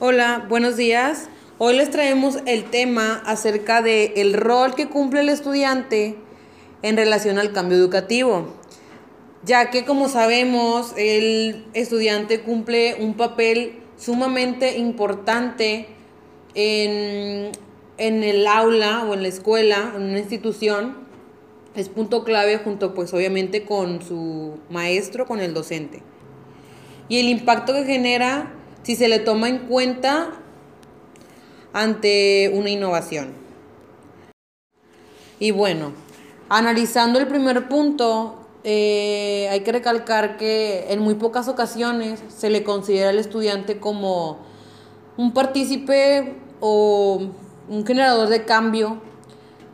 Hola, buenos días. Hoy les traemos el tema acerca de el rol que cumple el estudiante en relación al cambio educativo, ya que como sabemos el estudiante cumple un papel sumamente importante en, en el aula o en la escuela, en una institución, es punto clave junto pues obviamente con su maestro, con el docente. Y el impacto que genera si se le toma en cuenta ante una innovación. Y bueno, analizando el primer punto, eh, hay que recalcar que en muy pocas ocasiones se le considera al estudiante como un partícipe o un generador de cambio,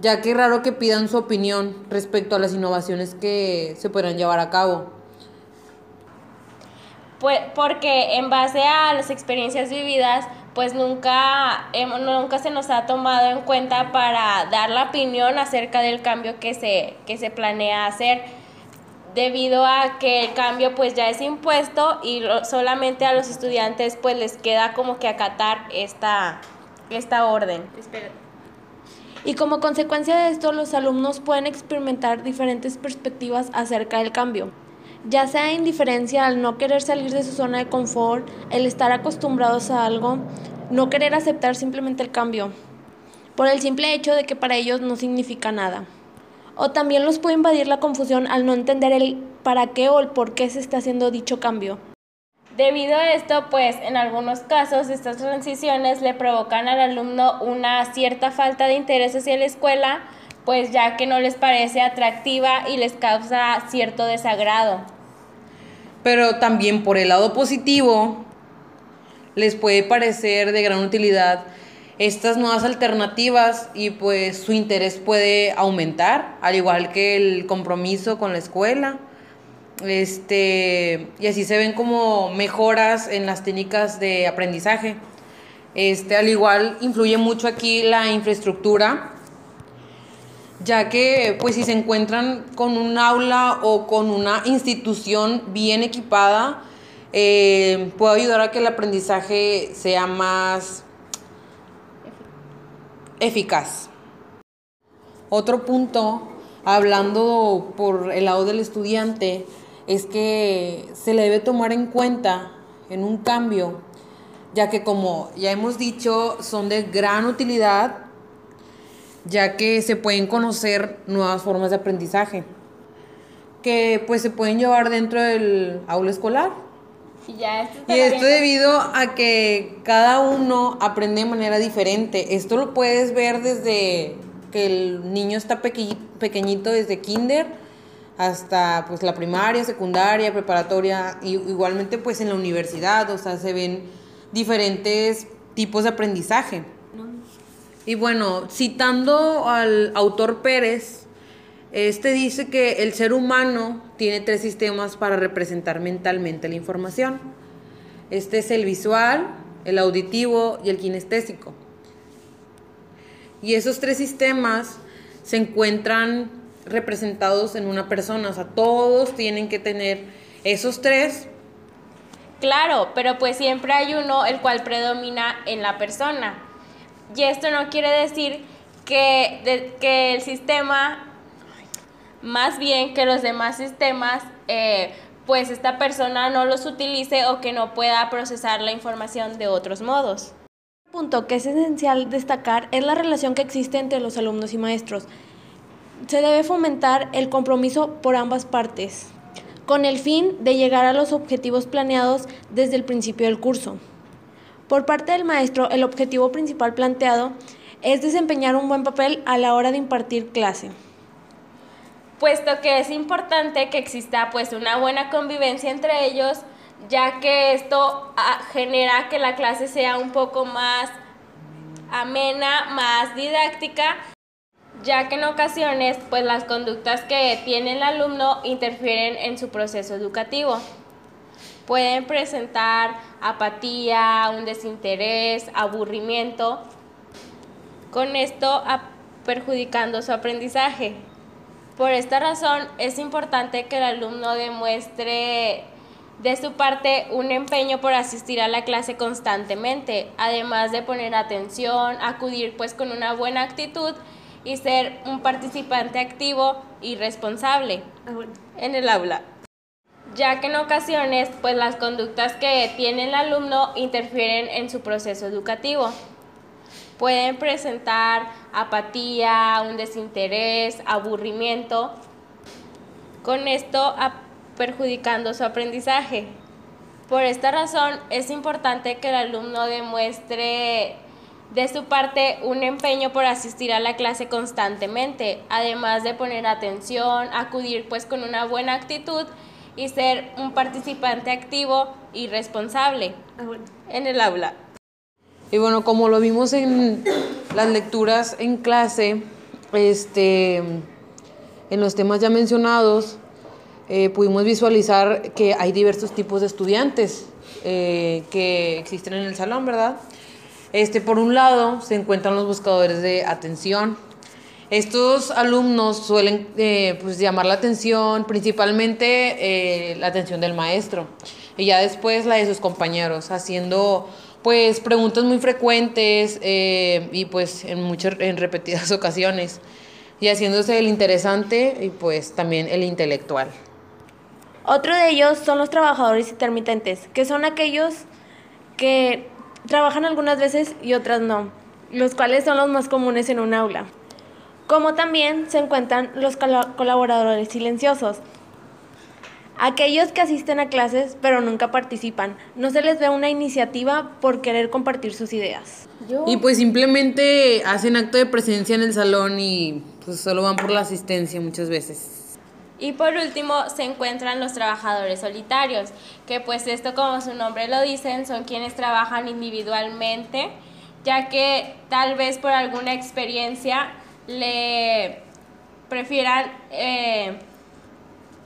ya que es raro que pidan su opinión respecto a las innovaciones que se podrán llevar a cabo. Pues porque en base a las experiencias vividas, pues nunca, nunca se nos ha tomado en cuenta para dar la opinión acerca del cambio que se, que se planea hacer debido a que el cambio pues ya es impuesto y solamente a los estudiantes pues les queda como que acatar esta, esta orden. Y como consecuencia de esto los alumnos pueden experimentar diferentes perspectivas acerca del cambio ya sea indiferencia al no querer salir de su zona de confort, el estar acostumbrados a algo, no querer aceptar simplemente el cambio, por el simple hecho de que para ellos no significa nada. O también los puede invadir la confusión al no entender el para qué o el por qué se está haciendo dicho cambio. Debido a esto, pues en algunos casos estas transiciones le provocan al alumno una cierta falta de interés hacia la escuela, pues ya que no les parece atractiva y les causa cierto desagrado. Pero también por el lado positivo, les puede parecer de gran utilidad estas nuevas alternativas y pues su interés puede aumentar, al igual que el compromiso con la escuela. Este, y así se ven como mejoras en las técnicas de aprendizaje. Este, al igual influye mucho aquí la infraestructura ya que pues si se encuentran con un aula o con una institución bien equipada, eh, puede ayudar a que el aprendizaje sea más eficaz. Otro punto, hablando por el lado del estudiante, es que se le debe tomar en cuenta en un cambio, ya que como ya hemos dicho, son de gran utilidad ya que se pueden conocer nuevas formas de aprendizaje que pues se pueden llevar dentro del aula escolar. Y, ya esto, y esto debido a que cada uno aprende de manera diferente. Esto lo puedes ver desde que el niño está pequeñito desde kinder hasta pues la primaria, secundaria, preparatoria, y igualmente pues en la universidad, o sea, se ven diferentes tipos de aprendizaje. Y bueno, citando al autor Pérez, este dice que el ser humano tiene tres sistemas para representar mentalmente la información. Este es el visual, el auditivo y el kinestésico. Y esos tres sistemas se encuentran representados en una persona, o sea, todos tienen que tener esos tres. Claro, pero pues siempre hay uno el cual predomina en la persona. Y esto no quiere decir que, que el sistema, más bien que los demás sistemas, eh, pues esta persona no los utilice o que no pueda procesar la información de otros modos. punto que es esencial destacar es la relación que existe entre los alumnos y maestros. Se debe fomentar el compromiso por ambas partes, con el fin de llegar a los objetivos planeados desde el principio del curso. Por parte del maestro, el objetivo principal planteado es desempeñar un buen papel a la hora de impartir clase. Puesto que es importante que exista pues una buena convivencia entre ellos, ya que esto ah, genera que la clase sea un poco más amena, más didáctica, ya que en ocasiones pues las conductas que tiene el alumno interfieren en su proceso educativo. Pueden presentar apatía, un desinterés, aburrimiento, con esto perjudicando su aprendizaje. Por esta razón es importante que el alumno demuestre de su parte un empeño por asistir a la clase constantemente, además de poner atención, acudir pues con una buena actitud y ser un participante activo y responsable Ah, en el aula. Ya que en ocasiones pues las conductas que tiene el alumno interfieren en su proceso educativo. Pueden presentar apatía, un desinterés, aburrimiento, con esto perjudicando su aprendizaje. Por esta razón es importante que el alumno demuestre de su parte un empeño por asistir a la clase constantemente, además de poner atención, acudir pues con una buena actitud y ser un participante activo y responsable Ah, en el aula. Y bueno, como lo vimos en las lecturas en clase, este, en los temas ya mencionados, eh, pudimos visualizar que hay diversos tipos de estudiantes eh, que existen en el salón, ¿verdad? Este, por un lado, se encuentran los buscadores de atención. Estos alumnos suelen eh, pues, llamar la atención, principalmente eh, la atención del maestro, y ya después la de sus compañeros, haciendo pues preguntas muy frecuentes eh, y pues en muchas, en repetidas ocasiones, y haciéndose el interesante y pues también el intelectual. Otro de ellos son los trabajadores intermitentes, que son aquellos que trabajan algunas veces y otras no, los cuales son los más comunes en un aula. Como también se encuentran los cola- colaboradores silenciosos, aquellos que asisten a clases pero nunca participan. No se les ve una iniciativa por querer compartir sus ideas. Y pues simplemente hacen acto de presencia en el salón y pues solo van por la asistencia muchas veces. Y por último se encuentran los trabajadores solitarios, que pues esto como su nombre lo dicen, son quienes trabajan individualmente, ya que tal vez por alguna experiencia le prefieran, eh,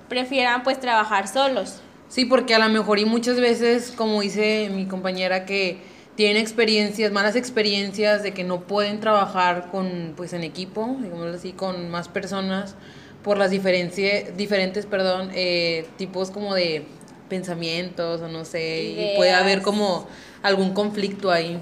prefieran pues trabajar solos. Sí, porque a lo mejor y muchas veces, como dice mi compañera, que tienen experiencias, malas experiencias de que no pueden trabajar con, pues en equipo, digámoslo así, con más personas por las diferentes, perdón, eh, tipos como de pensamientos o no sé, y puede haber como algún conflicto ahí.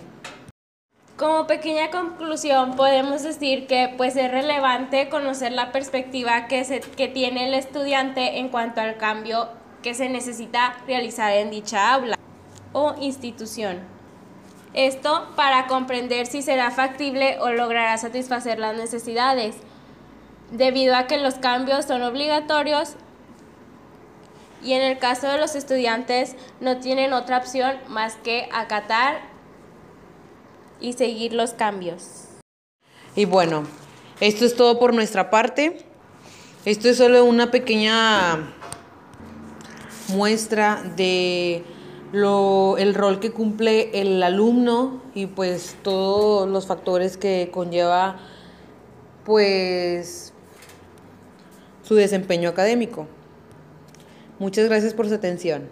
Como pequeña conclusión podemos decir que pues es relevante conocer la perspectiva que, se, que tiene el estudiante en cuanto al cambio que se necesita realizar en dicha aula o institución. Esto para comprender si será factible o logrará satisfacer las necesidades, debido a que los cambios son obligatorios y en el caso de los estudiantes no tienen otra opción más que acatar y seguir los cambios. Y bueno, esto es todo por nuestra parte. Esto es solo una pequeña muestra de lo, el rol que cumple el alumno y pues todos los factores que conlleva pues su desempeño académico. Muchas gracias por su atención.